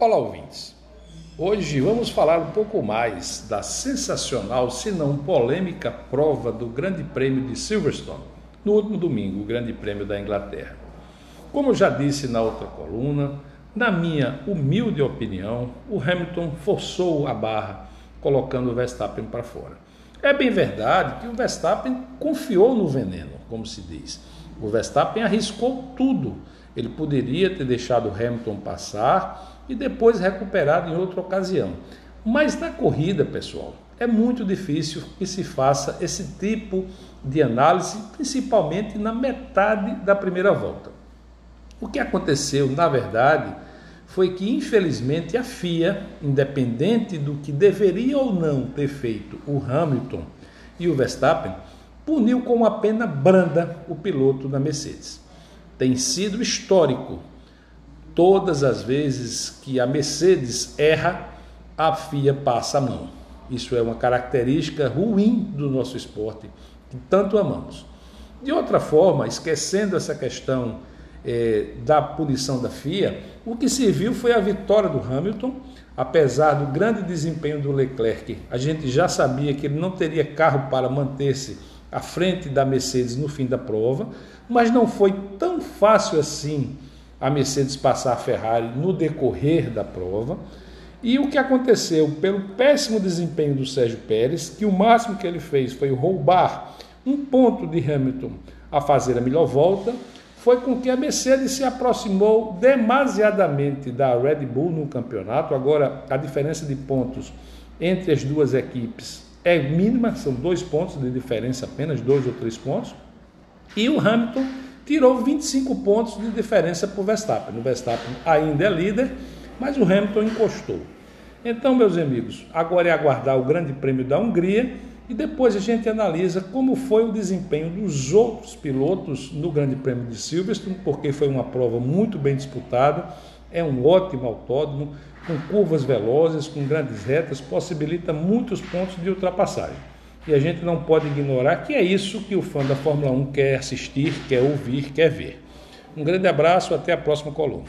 Olá, ouvintes. Hoje vamos falar um pouco mais da sensacional, se não polêmica, prova do Grande Prêmio de Silverstone, no último domingo, o Grande Prêmio da Inglaterra. Como já disse na outra coluna, na minha humilde opinião, o Hamilton forçou a barra, colocando o Verstappen para fora. É bem verdade que o Verstappen confiou no veneno, como se diz. O Verstappen arriscou tudo. Ele poderia ter deixado o Hamilton passar e depois recuperado em outra ocasião. Mas na corrida, pessoal, é muito difícil que se faça esse tipo de análise, principalmente na metade da primeira volta. O que aconteceu, na verdade, foi que infelizmente a FIA, independente do que deveria ou não ter feito o Hamilton e o Verstappen, puniu com uma pena branda o piloto da Mercedes. Tem sido histórico. Todas as vezes que a Mercedes erra, a FIA passa a mão. Isso é uma característica ruim do nosso esporte, que tanto amamos. De outra forma, esquecendo essa questão é, da punição da FIA, o que se viu foi a vitória do Hamilton, apesar do grande desempenho do Leclerc. A gente já sabia que ele não teria carro para manter-se à frente da Mercedes no fim da prova, mas não foi tão fácil assim a Mercedes passar a Ferrari no decorrer da prova. E o que aconteceu pelo péssimo desempenho do Sérgio Pérez, que o máximo que ele fez foi roubar um ponto de Hamilton a fazer a melhor volta, foi com que a Mercedes se aproximou demasiadamente da Red Bull no campeonato. Agora, a diferença de pontos entre as duas equipes é mínima, são dois pontos de diferença apenas, dois ou três pontos. E o Hamilton tirou 25 pontos de diferença para o Verstappen. O Verstappen ainda é líder, mas o Hamilton encostou. Então, meus amigos, agora é aguardar o Grande Prêmio da Hungria e depois a gente analisa como foi o desempenho dos outros pilotos no Grande Prêmio de Silverstone, porque foi uma prova muito bem disputada, é um ótimo autódromo, com curvas velozes, com grandes retas, possibilita muitos pontos de ultrapassagem. E a gente não pode ignorar que é isso que o fã da Fórmula 1 quer assistir, quer ouvir, quer ver. Um grande abraço, até a próxima coluna.